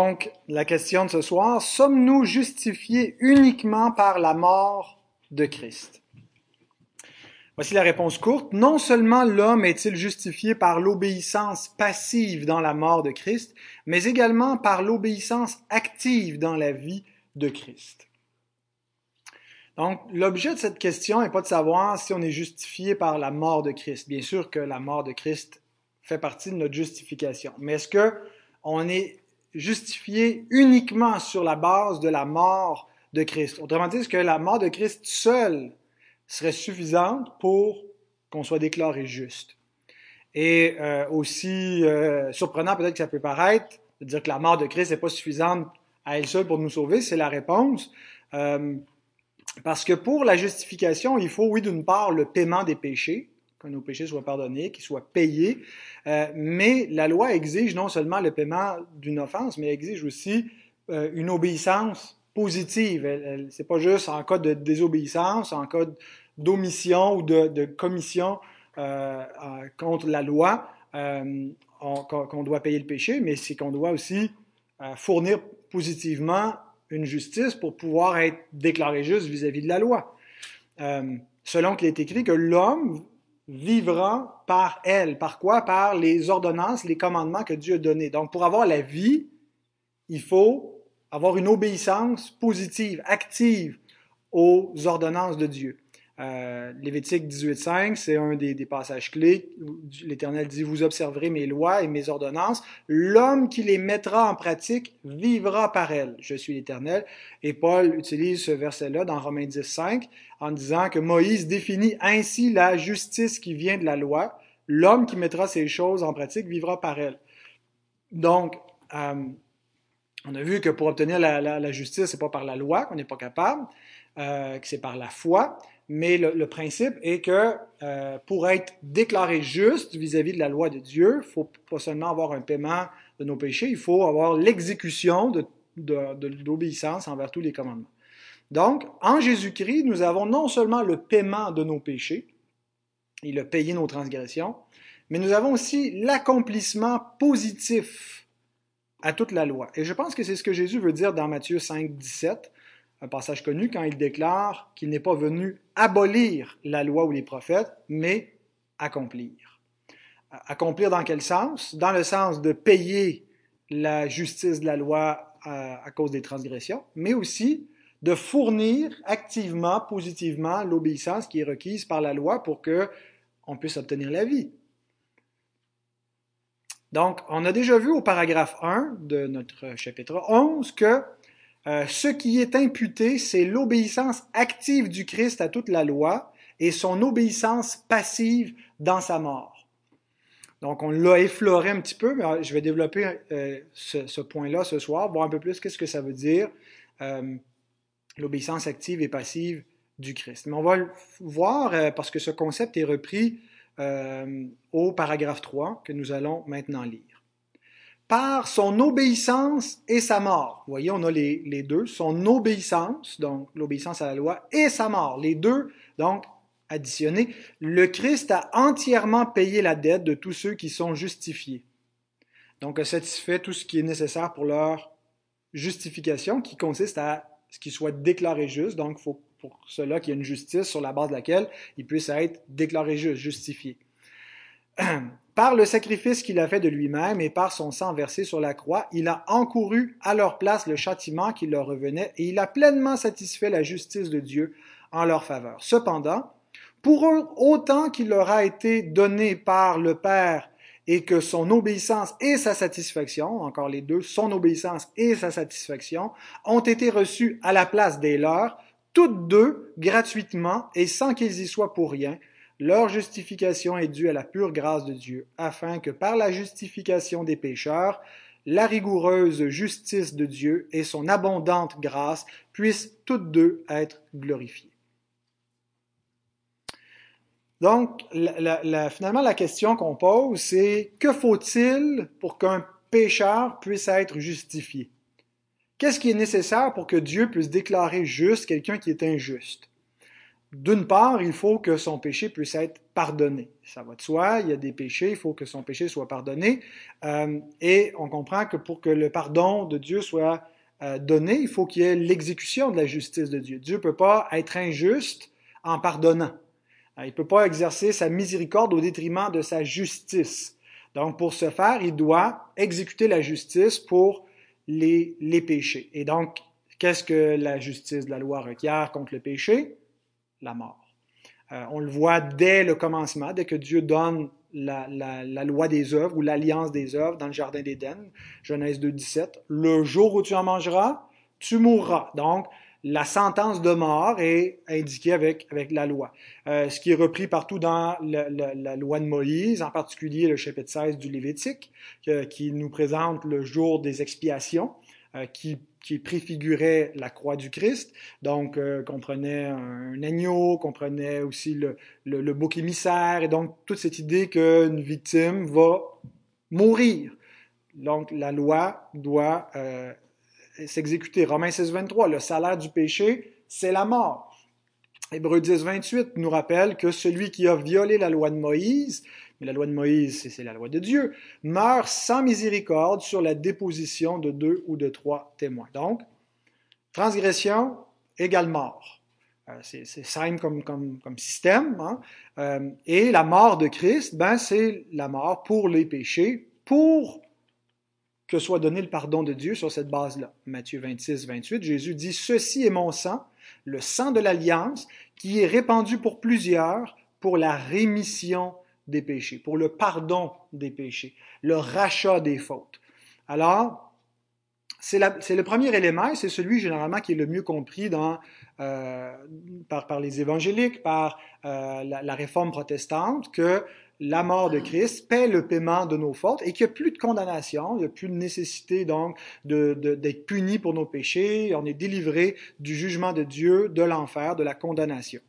Donc, la question de ce soir, sommes-nous justifiés uniquement par la mort de Christ? Voici la réponse courte. Non seulement l'homme est-il justifié par l'obéissance passive dans la mort de Christ, mais également par l'obéissance active dans la vie de Christ. Donc, l'objet de cette question n'est pas de savoir si on est justifié par la mort de Christ. Bien sûr que la mort de Christ fait partie de notre justification. Mais est-ce que on est justifié uniquement sur la base de la mort de Christ. Autrement dit, que la mort de Christ seule serait suffisante pour qu'on soit déclaré juste? Et euh, aussi euh, surprenant peut-être que ça peut paraître, de dire que la mort de Christ n'est pas suffisante à elle seule pour nous sauver, c'est la réponse. Euh, parce que pour la justification, il faut, oui, d'une part, le paiement des péchés, que nos péchés soient pardonnés, qu'ils soient payés. Euh, mais la loi exige non seulement le paiement d'une offense, mais exige aussi euh, une obéissance positive. Ce n'est pas juste en cas de désobéissance, en cas d'omission ou de, commission euh, contre la loi qu'on doit payer le péché, mais c'est qu'on doit aussi fournir positivement une justice pour pouvoir être déclaré juste vis-à-vis -vis de la loi. selon qu'il est écrit que l'homme vivra par elle. Par quoi? Par les ordonnances, les commandements que Dieu a donnés. Donc, pour avoir la vie, il faut avoir une obéissance positive, active aux ordonnances de Dieu. Euh, Lévitique 18.5, c'est un des, des, passages clés. L'Éternel dit, vous observerez mes lois et mes ordonnances. L'homme qui les mettra en pratique vivra par elles. Je suis l'Éternel. Et Paul utilise ce verset-là dans Romains 10.5 en disant que Moïse définit ainsi la justice qui vient de la loi. L'homme qui mettra ces choses en pratique vivra par elles. Donc, euh, on a vu que pour obtenir la, la, la justice, c'est pas par la loi qu'on n'est pas capable, euh, que c'est par la foi mais le, principe est que euh, pour être déclaré juste vis-à-vis de la loi de Dieu, il faut pas seulement avoir un paiement de nos péchés, il faut avoir l'exécution de, de, l'obéissance envers tous les commandements. Donc, en Jésus-Christ, nous avons non seulement le paiement de nos péchés, il a payé nos transgressions, mais nous avons aussi l'accomplissement positif à toute la loi. Et je pense que c'est ce que Jésus veut dire dans Matthieu 5, 17 un passage connu quand il déclare qu'il n'est pas venu abolir la loi ou les prophètes, mais accomplir. Accomplir dans quel sens? Dans le sens de payer la justice de la loi à, cause des transgressions, mais aussi de fournir activement, positivement l'obéissance qui est requise par la loi pour que on puisse obtenir la vie. Donc, on a déjà vu au paragraphe 1 de notre chapitre 11 que euh, ce qui est imputé, c'est l'obéissance active du Christ à toute la loi et son obéissance passive dans sa mort. Donc, on l'a effleuré un petit peu, mais je vais développer euh, ce, point-là ce soir, voir un peu plus qu'est-ce que ça veut dire, euh, l'obéissance active et passive du Christ. Mais on va le voir parce que ce concept est repris au paragraphe 3 que nous allons maintenant lire par son obéissance et sa mort. Vous voyez, on a les, deux, son obéissance, donc l'obéissance à la loi, et sa mort. Les deux, donc, additionnés. Le Christ a entièrement payé la dette de tous ceux qui sont justifiés. Donc, a satisfait tout ce qui est nécessaire pour leur justification, qui consiste à ce qu'ils soient déclarés justes. Donc, il faut pour cela qu'il y ait une justice sur la base de laquelle ils puissent être déclarés justes, justifiés. Par le sacrifice qu'il a fait de lui-même et par son sang versé sur la croix, il a encouru à leur place le châtiment qui leur revenait et il a pleinement satisfait la justice de Dieu en leur faveur. Cependant, pour eux, autant qu'il leur a été donné par le Père et que son obéissance et sa satisfaction, encore les deux, son obéissance et sa satisfaction, ont été reçus à la place des leurs, toutes deux gratuitement et sans qu'ils y soient pour rien, leur justification est due à la pure grâce de Dieu, afin que par la justification des pécheurs, la rigoureuse justice de Dieu et son abondante grâce puissent toutes deux être glorifiées. Donc, finalement, la question qu'on pose, c'est que faut-il pour qu'un pécheur puisse être justifié? Qu'est-ce qui est nécessaire pour que Dieu puisse déclarer juste quelqu'un qui est injuste? D'une part, il faut que son péché puisse être pardonné. Ça va de soi, il y a des péchés, il faut que son péché soit pardonné. Euh, et on comprend que pour que le pardon de Dieu soit euh, donné, il faut qu'il y ait l'exécution de la justice de Dieu. Dieu ne peut pas être injuste en pardonnant. Euh, il ne peut pas exercer sa miséricorde au détriment de sa justice. Donc, pour ce faire, il doit exécuter la justice pour les, les péchés. Et donc, qu'est-ce que la justice de la loi requiert contre le péché? La mort. Euh, on le voit dès le commencement, dès que Dieu donne la, loi des œuvres ou l'alliance des œuvres dans le Jardin d'Éden, Genèse 2, 17. Le jour où tu en mangeras, tu mourras. Donc, la sentence de mort est indiquée avec, la loi. Euh, ce qui est repris partout dans la loi de Moïse, en particulier le chapitre 16 du Lévitique, qui nous présente le jour des expiations, euh, qui qui préfigurait la croix du Christ, donc euh, comprenait un, agneau, comprenait aussi le, le, bouc émissaire, et donc toute cette idée qu'une victime va mourir. Donc la loi doit euh, s'exécuter. Romains 16, 23, le salaire du péché, c'est la mort. Hébreux 10, 28 nous rappelle que celui qui a violé la loi de Moïse mais la loi de Moïse, c'est la loi de Dieu, meurt sans miséricorde sur la déposition de deux ou de trois témoins. Donc, transgression égale mort. Euh, c'est simple comme, système. Hein? Euh, et la mort de Christ, ben, c'est la mort pour les péchés, pour que soit donné le pardon de Dieu sur cette base-là. Matthieu 26, 28, Jésus dit, Ceci est mon sang, le sang de l'alliance, qui est répandu pour plusieurs pour la rémission des péchés, pour le pardon des péchés, le rachat des fautes. Alors, c'est le premier élément et c'est celui généralement qui est le mieux compris dans, euh, par, par, les évangéliques, par euh, la, réforme protestante, que la mort de Christ paie le paiement de nos fautes et qu'il n'y a plus de condamnation, il n'y a plus de nécessité donc d'être de, puni pour nos péchés, on est délivré du jugement de Dieu, de l'enfer, de la condamnation.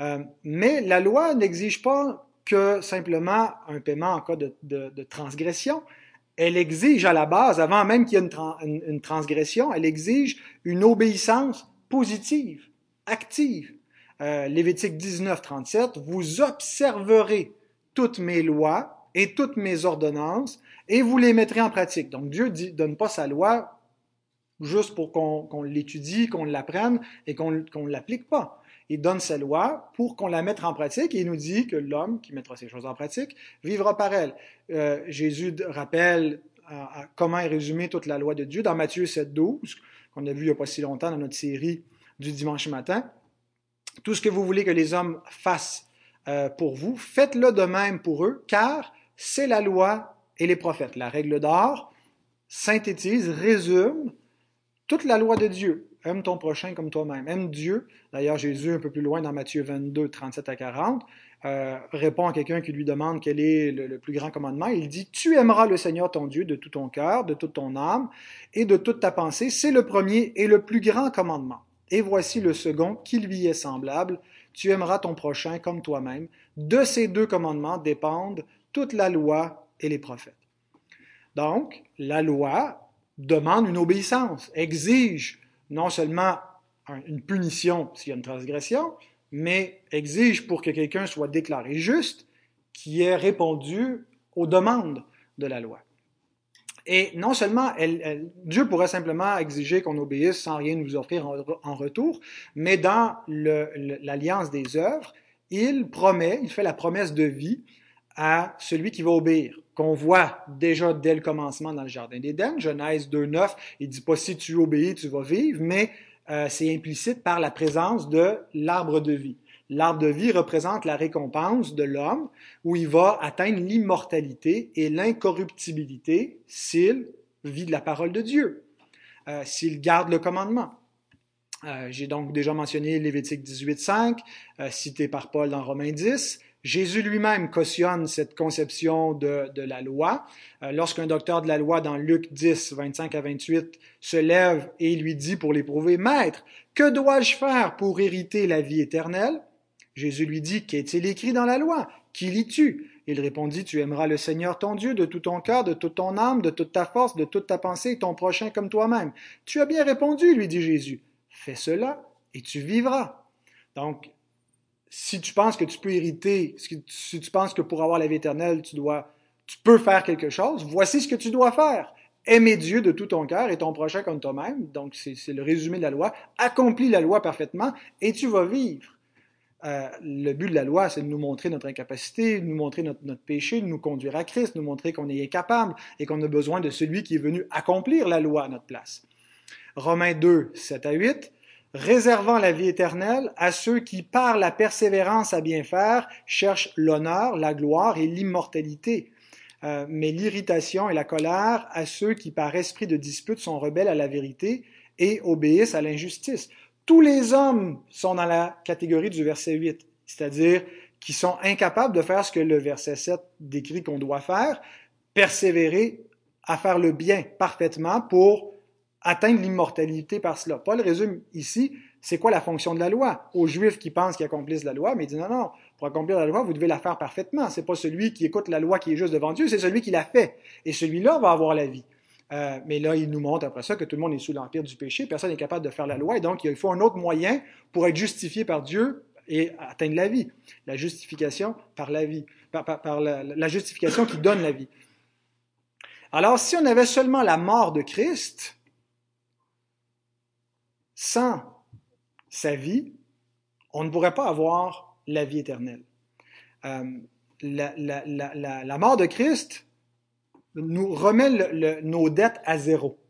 Euh, mais la loi n'exige pas que simplement un paiement en cas de, transgression. Elle exige à la base, avant même qu'il y ait une, transgression, elle exige une obéissance positive, active. Euh, Lévitique 19, 37, vous observerez toutes mes lois et toutes mes ordonnances et vous les mettrez en pratique. Donc Dieu ne donne pas sa loi juste pour qu'on l'étudie, qu'on l'apprenne et qu'on ne l'applique pas il donne sa loi pour qu'on la mette en pratique et il nous dit que l'homme qui mettra ces choses en pratique vivra par elle. Euh, Jésus rappelle comment est résumée toute la loi de Dieu dans Matthieu 7, 12, qu'on a vu il n'y a pas si longtemps dans notre série du dimanche matin. Tout ce que vous voulez que les hommes fassent euh, pour vous, faites-le de même pour eux, car c'est la loi et les prophètes. La règle d'or synthétise, résume toute la loi de Dieu. Aime ton prochain comme toi-même. Aime Dieu. D'ailleurs, Jésus, un peu plus loin dans Matthieu 22, 37 à 40, euh, répond à quelqu'un qui lui demande quel est le, plus grand commandement. Il dit, tu aimeras le Seigneur ton Dieu de tout ton cœur, de toute ton âme et de toute ta pensée. C'est le premier et le plus grand commandement. Et voici le second qui lui est semblable. Tu aimeras ton prochain comme toi-même. De ces deux commandements dépendent toute la loi et les prophètes. Donc, la loi demande une obéissance, exige non seulement une punition s'il y a une transgression, mais exige pour que quelqu'un soit déclaré juste qui ait répondu aux demandes de la loi. Et non seulement Dieu pourrait simplement exiger qu'on obéisse sans rien nous offrir en, retour, mais dans l'alliance des œuvres, il promet, il fait la promesse de vie à celui qui va obéir, qu'on voit déjà dès le commencement dans le Jardin d'Éden. Genèse 2.9, il dit pas si tu obéis, tu vas vivre, mais euh, c'est implicite par la présence de l'arbre de vie. L'arbre de vie représente la récompense de l'homme où il va atteindre l'immortalité et l'incorruptibilité s'il vit de la parole de Dieu, euh, s'il garde le commandement. Euh, j'ai donc déjà mentionné Lévitique 18.5, cité par Paul dans Romains 10. Jésus lui-même cautionne cette conception de, la loi. Euh, lorsqu'un docteur de la loi dans Luc 10, 25 à 28 se lève et lui dit pour l'éprouver, Maître, que dois-je faire pour hériter la vie éternelle? Jésus lui dit, Qu'est-il écrit dans la loi? Qui lis-tu Il répondit, Tu aimeras le Seigneur ton Dieu de tout ton cœur, de toute ton âme, de toute ta force, de toute ta pensée, et ton prochain comme toi-même. Tu as bien répondu, lui dit Jésus. Fais cela et tu vivras. Donc, si tu penses que tu peux hériter, si tu penses que pour avoir la vie éternelle, tu dois, tu peux faire quelque chose, voici ce que tu dois faire. Aimer Dieu de tout ton cœur et ton prochain comme toi-même. Donc, c'est le résumé de la loi. Accomplis la loi parfaitement et tu vas vivre. Euh, le but de la loi, c'est de nous montrer notre incapacité, de nous montrer notre, péché, de nous conduire à Christ, de nous montrer qu'on est incapable et qu'on a besoin de celui qui est venu accomplir la loi à notre place. Romains 2, 7 à 8, réservant la vie éternelle à ceux qui, par la persévérance à bien faire, cherchent l'honneur, la gloire et l'immortalité. Euh, mais l'irritation et la colère à ceux qui, par esprit de dispute, sont rebelles à la vérité et obéissent à l'injustice. Tous les hommes sont dans la catégorie du verset 8, c'est-à-dire qui sont incapables de faire ce que le verset 7 décrit qu'on doit faire, persévérer à faire le bien parfaitement pour atteindre l'immortalité par cela. Paul résume ici, c'est quoi la fonction de la loi? Aux Juifs qui pensent qu'ils accomplissent la loi, mais il dit non, non, pour accomplir la loi, vous devez la faire parfaitement. C'est pas celui qui écoute la loi qui est juste devant Dieu, c'est celui qui l'a fait. Et celui-là va avoir la vie. Euh, mais là, il nous montre après ça que tout le monde est sous l'empire du péché, personne n'est capable de faire la loi, et donc il faut un autre moyen pour être justifié par Dieu et atteindre la vie. La justification par la vie, par, la, la justification qui donne la vie. Alors, si on avait seulement la mort de Christ, sans sa vie, on ne pourrait pas avoir la vie éternelle. Euh, la, mort de Christ nous remet nos dettes à zéro.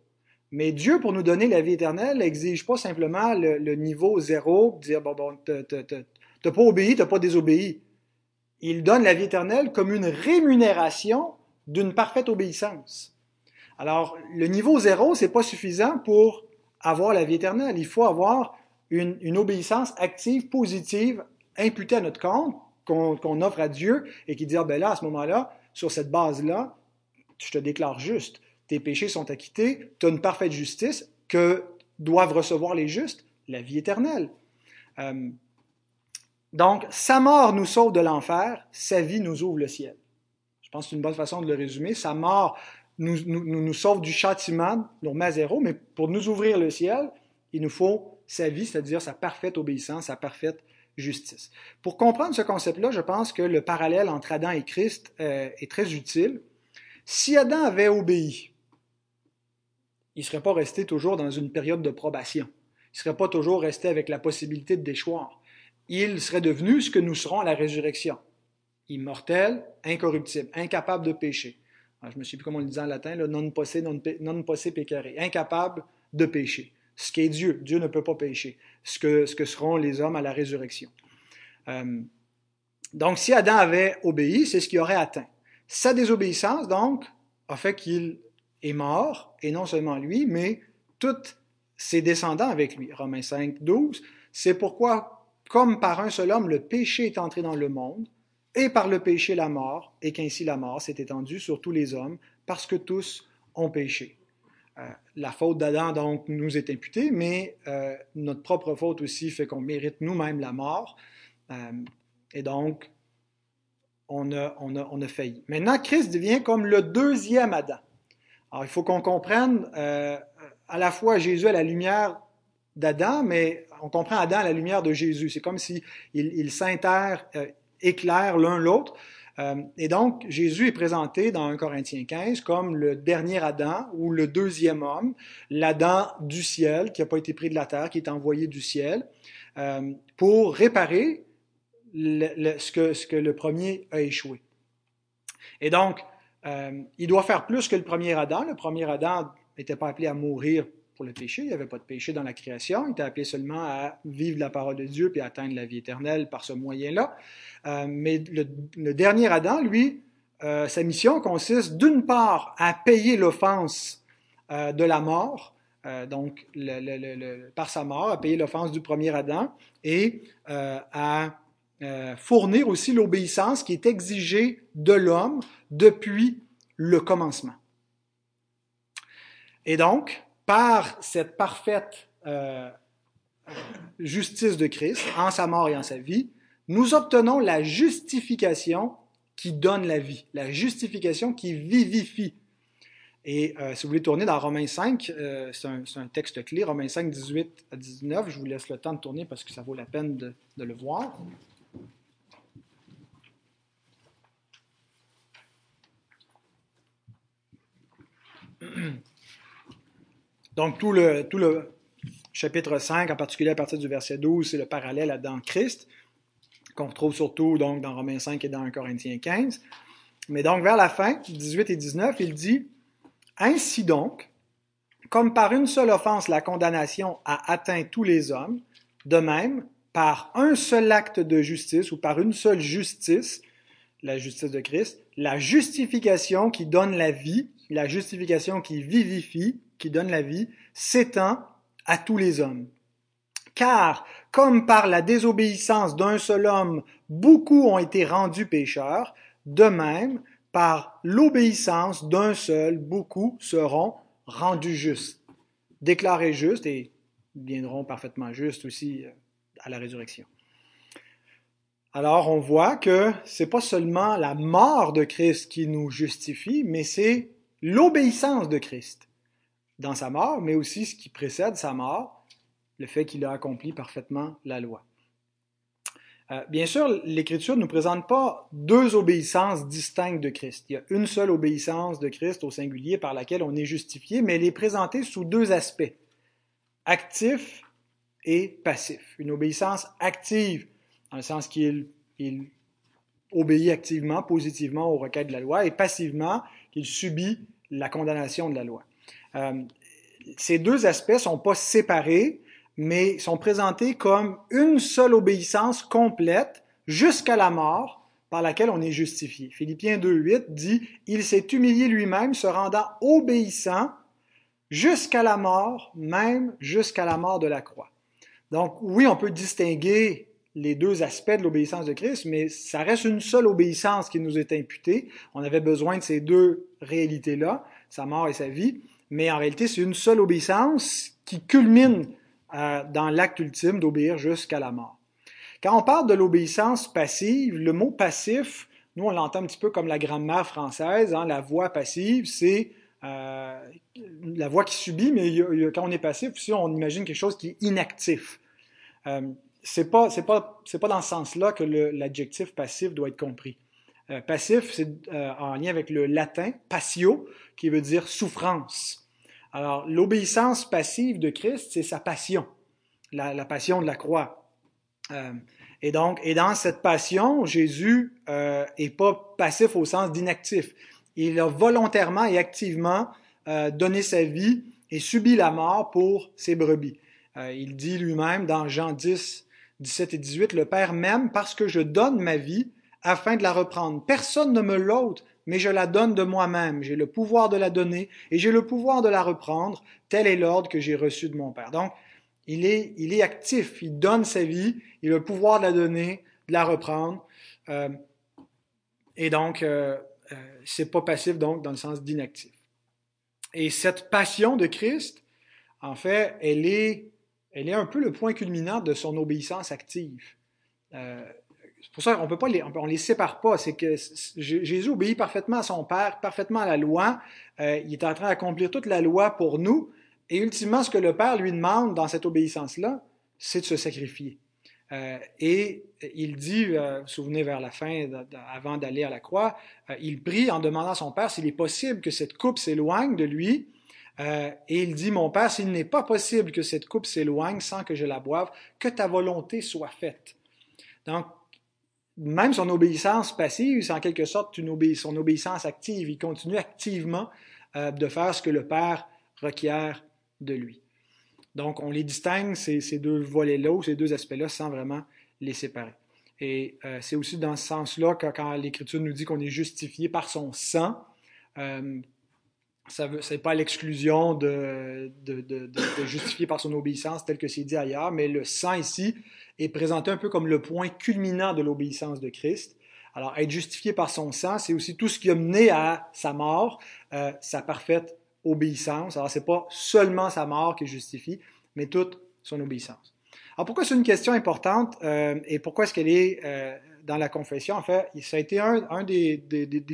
Mais Dieu, pour nous donner la vie éternelle, n'exige pas simplement le, niveau zéro, dire, bon, bon, t'as pas obéi, t'as pas désobéi. Il donne la vie éternelle comme une rémunération d'une parfaite obéissance. Alors, le niveau zéro, c'est pas suffisant pour avoir la vie éternelle. Il faut avoir une, obéissance active, positive, imputée à notre compte, qu'on offre à Dieu et qui dit, ah ben là, à ce moment-là, sur cette base-là, je te déclare juste. Tes péchés sont acquittés, tu as une parfaite justice que doivent recevoir les justes, la vie éternelle. Euh, donc, sa mort nous sauve de l'enfer, sa vie nous ouvre le ciel. Je pense que c'est une bonne façon de le résumer. Sa mort nous, nous, sauve du châtiment, nous à zéro, mais pour nous ouvrir le ciel, il nous faut sa vie, c'est-à-dire sa parfaite obéissance, sa parfaite justice. Pour comprendre ce concept-là, je pense que le parallèle entre Adam et Christ euh, est très utile. Si Adam avait obéi, il ne serait pas resté toujours dans une période de probation. Il ne serait pas toujours resté avec la possibilité de déchoir. Il serait devenu ce que nous serons à la résurrection. Immortel, incorruptible, incapable de pécher. Ah, je me suis plus comment on le dit en latin, non posse, non, posse pecare. Incapable de pécher. Ce qui est Dieu. Dieu ne peut pas pécher. Ce que, ce que seront les hommes à la résurrection. Euh, donc, si Adam avait obéi, c'est ce qu'il aurait atteint. Sa désobéissance, donc, a fait qu'il est mort, et non seulement lui, mais tous ses descendants avec lui. Romains 5, 12. C'est pourquoi, comme par un seul homme, le péché est entré dans le monde, et par le péché la mort, et qu'ainsi la mort s'est étendue sur tous les hommes, parce que tous ont péché. Euh, la faute d'Adam, donc, nous est imputée, mais euh, notre propre faute aussi fait qu'on mérite nous-mêmes la mort. Euh, et donc, on a, on, a, on a, failli. Maintenant, Christ devient comme le deuxième Adam. Alors, il faut qu'on comprenne à la fois Jésus à la lumière d'Adam, mais on comprend Adam à la lumière de Jésus. C'est comme si il, il s'inter euh, éclaire l'un l'autre. Euh, et donc, Jésus est présenté dans 1 Corinthiens 15 comme le dernier Adam ou le deuxième homme, l'Adam du ciel qui n'a pas été pris de la terre, qui est envoyé du ciel, euh, pour réparer ce, que, ce que le premier a échoué. Et donc, euh, il doit faire plus que le premier Adam. Le premier Adam n'était pas appelé à mourir le péché, il n'y avait pas de péché dans la création, il était appelé seulement à vivre la parole de Dieu puis atteindre la vie éternelle par ce moyen-là. Euh, mais le, dernier Adam, lui, euh, sa mission consiste d'une part à payer l'offense euh, de la mort, donc par sa mort, à payer l'offense du premier Adam et à fournir aussi l'obéissance qui est exigée de l'homme depuis le commencement. Et donc, par cette parfaite euh, justice de Christ, en sa mort et en sa vie, nous obtenons la justification qui donne la vie, la justification qui vivifie. Et euh, si vous voulez tourner dans Romains 5, c'est un, texte clé, Romains 5, 18 à 19, je vous laisse le temps de tourner parce que ça vaut la peine de le voir. Donc tout le, chapitre 5, en particulier à partir du verset 12, c'est le parallèle dans Christ, qu'on retrouve surtout donc dans Romains 5 et dans 1 Corinthiens 15. Mais donc vers la fin, 18 et 19, il dit, Ainsi donc, comme par une seule offense la condamnation a atteint tous les hommes, de même, par un seul acte de justice ou par une seule justice, la justice de Christ, la justification qui donne la vie, la justification qui vivifie, qui donne la vie, s'étend à tous les hommes. Car, comme par la désobéissance d'un seul homme, beaucoup ont été rendus pécheurs, de même, par l'obéissance d'un seul, beaucoup seront rendus justes, déclarés justes et viendront parfaitement justes aussi euh, à la résurrection. Alors on voit que c'est pas seulement la mort de Christ qui nous justifie, mais c'est l'obéissance de Christ dans sa mort, mais aussi ce qui précède sa mort, le fait qu'il a accompli parfaitement la loi. Euh, bien sûr, l'Écriture ne nous présente pas deux obéissances distinctes de Christ. Il y a une seule obéissance de Christ au singulier par laquelle on est justifié, mais elle est présentée sous deux aspects, actif et passif. Une obéissance active, dans le sens qu'il obéit activement, positivement aux requêtes de la loi, et passivement, qu'il subit la condamnation de la loi. Euh, ces deux aspects sont pas séparés, mais sont présentés comme une seule obéissance complète jusqu'à la mort par laquelle on est justifié. Philippiens 2.8 dit, Il s'est humilié lui-même, se rendant obéissant jusqu'à la mort, même jusqu'à la mort de la croix. Donc oui, on peut distinguer les deux aspects de l'obéissance de Christ, mais ça reste une seule obéissance qui nous est imputée. On avait besoin de ces deux réalités-là, sa mort et sa vie, mais en réalité, c'est une seule obéissance qui culmine euh, dans l'acte ultime d'obéir jusqu'à la mort. Quand on parle de l'obéissance passive, le mot passif, nous on l'entend un petit peu comme la grammaire française, hein, la voix passive, c'est euh, la voix qui subit, mais quand on est passif, aussi, on imagine quelque chose qui est inactif. Euh, c'est pas pas pas dans ce sens-là que l'adjectif passif doit être compris. Euh, passif, c'est en lien avec le latin passio, qui veut dire souffrance. Alors, l'obéissance passive de Christ, c'est sa passion, la, passion de la croix. Euh, et donc, et dans cette passion, Jésus euh, est pas passif au sens d'inactif. Il a volontairement et activement euh, donné sa vie et subi la mort pour ses brebis. Euh, il dit lui-même dans Jean 10, 17 et 18, Le Père m'aime parce que je donne ma vie afin de la reprendre. Personne ne me l'ôte, mais je la donne de moi-même. J'ai le pouvoir de la donner et j'ai le pouvoir de la reprendre. Tel est l'ordre que j'ai reçu de mon Père. Donc, il est, il est actif, il donne sa vie, il a le pouvoir de la donner, de la reprendre. Euh, et donc, euh, euh, c'est pas passif donc dans le sens d'inactif. Et cette passion de Christ, en fait, elle est, elle est un peu le point culminant de son obéissance active. Euh, c'est pour ça qu'on peut pas les, on les sépare pas. C'est que Jésus obéit parfaitement à son Père, parfaitement à la loi. Euh, il est en train d'accomplir toute la loi pour nous. Et ultimement, ce que le Père lui demande dans cette obéissance-là, c'est de se sacrifier. Euh, et il dit, euh, vous vous souvenez vers la fin, avant d'aller à la croix, euh, il prie en demandant à son Père s'il est possible que cette coupe s'éloigne de lui. Et il dit, mon Père, s'il n'est pas possible que cette coupe s'éloigne sans que je la boive, que ta volonté soit faite. Donc, même son obéissance passive, c'est en quelque sorte son obéissance active. Il continue activement euh, de faire ce que le Père requiert de lui. Donc, on les distingue, ces, ces deux volets-là ou ces deux aspects-là, sans vraiment les séparer. Et euh, c'est aussi dans ce sens-là que quand l'Écriture nous dit qu'on est justifié par son sang, euh, ce n'est pas l'exclusion de, de, justifier par son obéissance tel que c'est dit ailleurs, mais le sang ici est présenté un peu comme le point culminant de l'obéissance de Christ. Alors, être justifié par son sang, c'est aussi tout ce qui a mené à sa mort, euh, sa parfaite obéissance. Alors, c'est pas seulement sa mort qui justifie, mais toute son obéissance. Alors, pourquoi c'est une question importante euh, et pourquoi est-ce qu'elle est, euh, dans la confession? En fait, ça a été un, des,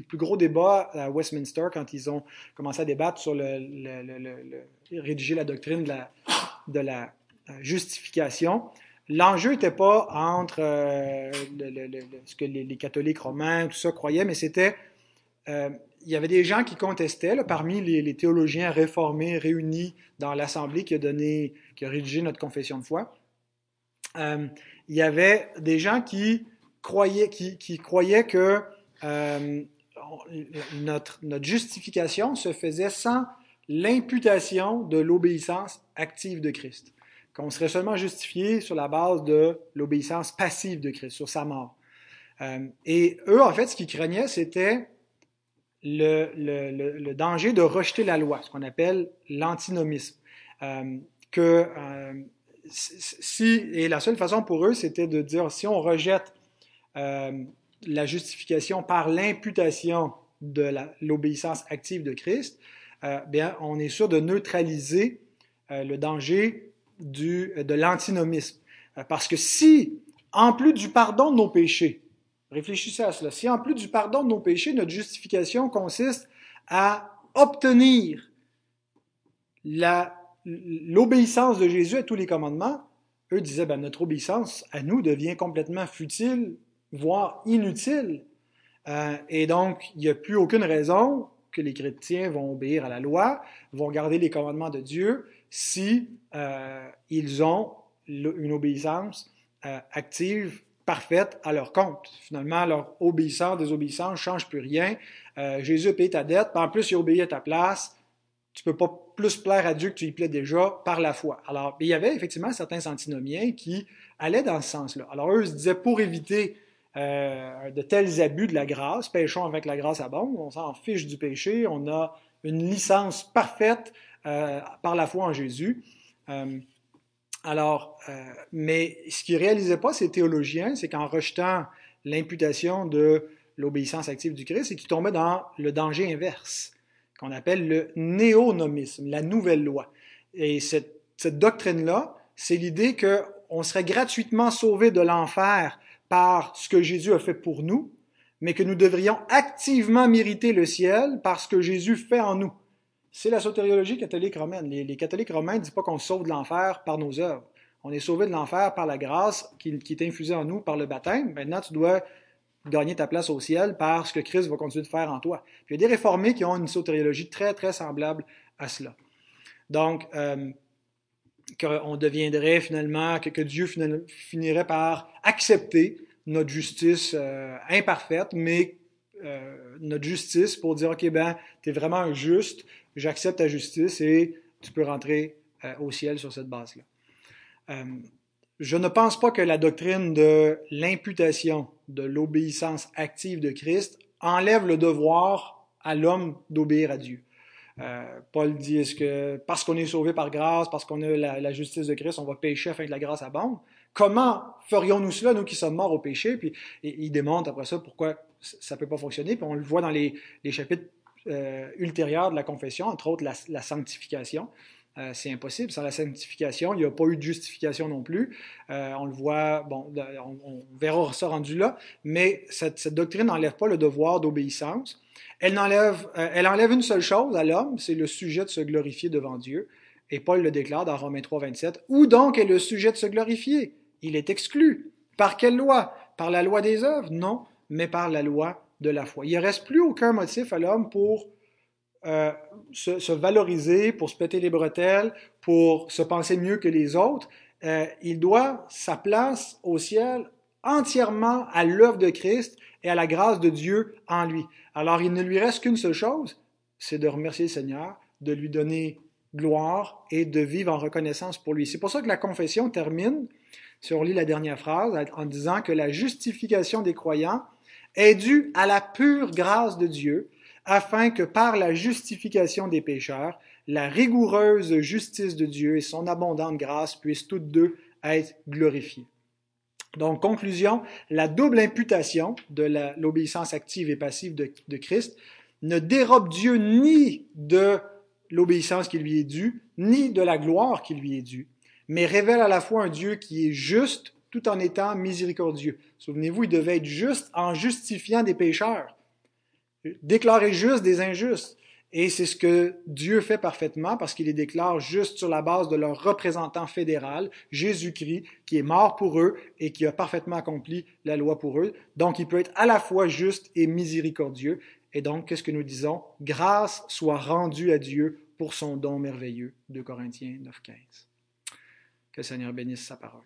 plus gros débats à Westminster quand ils ont commencé à débattre sur le, rédiger la doctrine de la, euh, justification. L'enjeu n'était pas entre euh, ce que les, catholiques romains, tout ça, croyaient, mais c'était euh, il y avait des gens qui contestaient, parmi les, théologiens réformés réunis dans l'Assemblée qui a donné, qui a rédigé notre confession de foi. Il y avait des gens qui croyaient, qui, qui croyaient que euh, notre, notre justification se faisait sans l'imputation de l'obéissance active de Christ. Qu'on serait seulement justifié sur la base de l'obéissance passive de Christ, sur sa mort. Euh, et eux, en fait, ce qu'ils craignaient, c'était le, le, le, danger de rejeter la loi, ce qu'on appelle l'antinomisme. Euh, que si, et la seule façon pour eux, c'était de dire si on rejette euh, la justification par l'imputation de l'obéissance active de Christ, euh, bien, on est sûr de neutraliser euh, le danger du, de l'antinomisme. Parce que si, en plus du pardon de nos péchés, réfléchissez à cela, si en plus du pardon de nos péchés, notre justification consiste à obtenir l'obéissance de Jésus à tous les commandements, eux disaient, ben, notre obéissance à nous devient complètement futile, voire inutile. Euh, et donc, il n'y a plus aucune raison que les chrétiens vont obéir à la loi, vont garder les commandements de Dieu si euh, ils ont une obéissance euh, active, parfaite à leur compte. Finalement, leur obéissance, désobéissance ne change plus rien. Jésus a payé ta dette, en plus il a obéi à ta place. Tu peux pas plus plaire à Dieu que tu y plais déjà par la foi. Alors, il y avait effectivement certains antinomiens qui allaient dans ce sens-là. Alors, eux se disaient, pour éviter euh, de tels abus de la grâce. Péchons avec la grâce abonde, on s'en fiche du péché, on a une licence parfaite euh, par la foi en Jésus. Euh, alors, mais ce qu'ils ne réalisaient pas, ces théologiens, c'est qu'en rejetant l'imputation de l'obéissance active du Christ, c'est qu'ils tombaient dans le danger inverse, qu'on appelle le néonomisme, la nouvelle loi. Et cette, cette doctrine-là, c'est l'idée qu'on serait gratuitement sauvé de l'enfer par ce que Jésus a fait pour nous, mais que nous devrions activement mériter le ciel par ce que Jésus fait en nous. C'est la sotériologie catholique romaine. Les, catholiques romains ne disent pas qu'on sauve de l'enfer par nos œuvres. On est sauvé de l'enfer par la grâce qui, qui, est infusée en nous par le baptême. Maintenant, tu dois gagner ta place au ciel par ce que Christ va continuer de faire en toi. Puis il y a des réformés qui ont une sotériologie très, très semblable à cela. Donc, euh, qu'on deviendrait finalement, que, Dieu finirait par accepter notre justice euh, imparfaite, mais euh, notre justice pour dire, OK, ben, tu es vraiment juste, j'accepte ta justice et tu peux rentrer euh, au ciel sur cette base-là. je ne pense pas que la doctrine de l'imputation de l'obéissance active de Christ enlève le devoir à l'homme d'obéir à Dieu. Euh, Paul dit est-ce que parce qu'on est sauvé par grâce, parce qu'on a la, justice de Christ, on va pécher afin que la grâce abonde? Comment ferions-nous cela, nous qui sommes morts au péché? Puis il démontre après ça pourquoi ça ne peut pas fonctionner. Puis on le voit dans les, chapitres euh, ultérieurs de la confession, entre autres la, sanctification. Euh, c'est impossible. Sans la sanctification, il n'y a pas eu de justification non plus. on le voit, bon, on, verra ça rendu là, mais cette, cette doctrine n'enlève pas le devoir d'obéissance. Elle enlève, euh, elle enlève une seule chose à l'homme, c'est le sujet de se glorifier devant Dieu. Et Paul le déclare dans Romains 3, 27. Où donc est le sujet de se glorifier? Il est exclu. Par quelle loi? Par la loi des œuvres? Non, mais par la loi de la foi. Il ne reste plus aucun motif à l'homme pour euh, se, se, valoriser, pour se péter les bretelles, pour se penser mieux que les autres. Euh, il doit sa place au ciel entièrement à l'œuvre de Christ et à la grâce de Dieu en lui. Alors il ne lui reste qu'une seule chose, c'est de remercier le Seigneur, de lui donner gloire et de vivre en reconnaissance pour lui. C'est pour ça que la confession termine, si on lit la dernière phrase, en disant que la justification des croyants est due à la pure grâce de Dieu, afin que par la justification des pécheurs, la rigoureuse justice de Dieu et son abondante grâce puissent toutes deux être glorifiées. Donc, conclusion, la double imputation de l'obéissance active et passive de, Christ ne dérobe Dieu ni de l'obéissance qui lui est due, ni de la gloire qui lui est due, mais révèle à la fois un Dieu qui est juste tout en étant miséricordieux. Souvenez-vous, il devait être juste en justifiant des pécheurs, déclarer juste des injustes. Et c'est ce que Dieu fait parfaitement parce qu'il les déclare juste sur la base de leur représentant fédéral, Jésus-Christ, qui est mort pour eux et qui a parfaitement accompli la loi pour eux. Donc il peut être à la fois juste et miséricordieux. Et donc, qu'est-ce que nous disons? Grâce soit rendue à Dieu pour son don merveilleux. 2 Corinthiens 9, 15. Que le Seigneur bénisse sa parole.